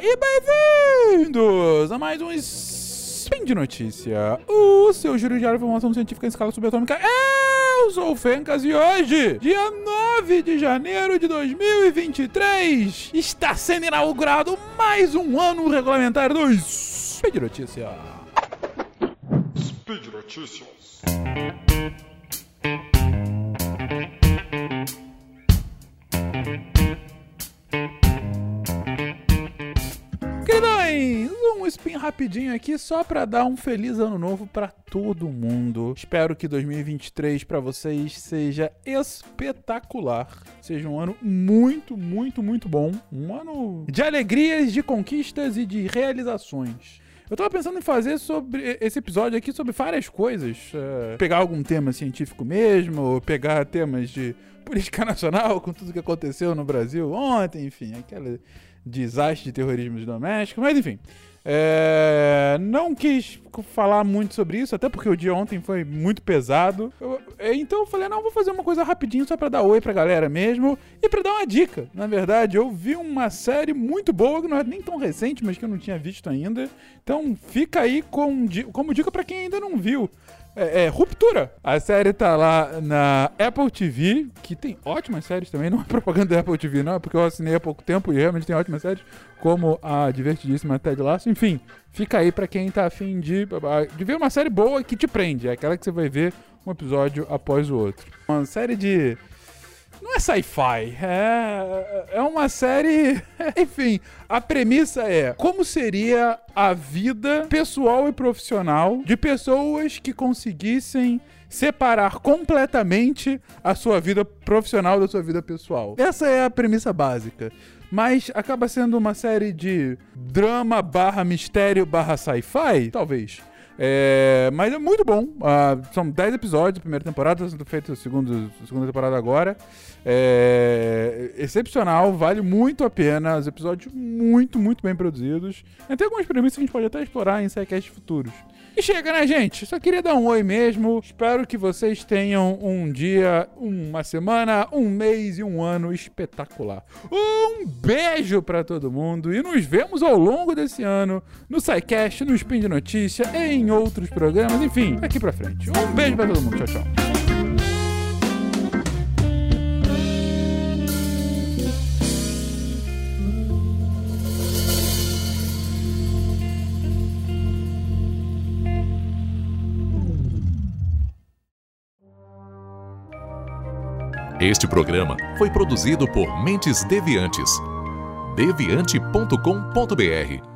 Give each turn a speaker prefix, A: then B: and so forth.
A: e bem-vindos a mais um Spin de Notícia, o seu giro diário de informação científica em escala subatômica. Eu sou o Fencas e hoje, dia 9 de janeiro de 2023, está sendo inaugurado mais um ano regulamentar do Spin de Notícia.
B: Speed Notícias.
A: Spin rapidinho aqui só pra dar um feliz ano novo pra todo mundo. Espero que 2023 pra vocês seja espetacular. Seja um ano muito, muito, muito bom. Um ano de alegrias, de conquistas e de realizações. Eu tava pensando em fazer sobre esse episódio aqui sobre várias coisas. É, pegar algum tema científico mesmo, ou pegar temas de política nacional, com tudo que aconteceu no Brasil ontem, enfim, aquele desastre de terrorismo doméstico, mas enfim. É, não quis falar muito sobre isso, até porque o dia ontem foi muito pesado. Eu- é, então eu falei, não, vou fazer uma coisa rapidinho só pra dar oi pra galera mesmo e pra dar uma dica. Na verdade, eu vi uma série muito boa, que não é nem tão recente, mas que eu não tinha visto ainda. Então fica aí com, como dica pra quem ainda não viu. É, é, Ruptura. A série tá lá na Apple TV, que tem ótimas séries também. Não é propaganda da Apple TV, não, é porque eu assinei há pouco tempo e realmente tem ótimas séries, como a divertidíssima Ted Lasso. Enfim, fica aí pra quem tá afim de, de ver uma série boa que te prende. É aquela que você vai ver um episódio após o outro. Uma série de. Não é sci-fi, é, é uma série. Enfim, a premissa é como seria a vida pessoal e profissional de pessoas que conseguissem separar completamente a sua vida profissional da sua vida pessoal. Essa é a premissa básica. Mas acaba sendo uma série de drama barra mistério barra sci-fi? Talvez. É, mas é muito bom. Ah, são 10 episódios da primeira temporada, sendo feita a segunda, segunda temporada agora. É, excepcional, vale muito a pena. Os episódios muito, muito bem produzidos. Tem algumas premissas que a gente pode até explorar em sidecasts futuros. E chega, né, gente? Só queria dar um oi mesmo. Espero que vocês tenham um dia, uma semana, um mês e um ano espetacular. Um beijo pra todo mundo e nos vemos ao longo desse ano no SciCast, no Spin de Notícia, em outros programas, enfim, daqui pra frente. Um beijo pra todo mundo. Tchau, tchau.
C: Este programa foi produzido por Mentes Deviantes. deviante.com.br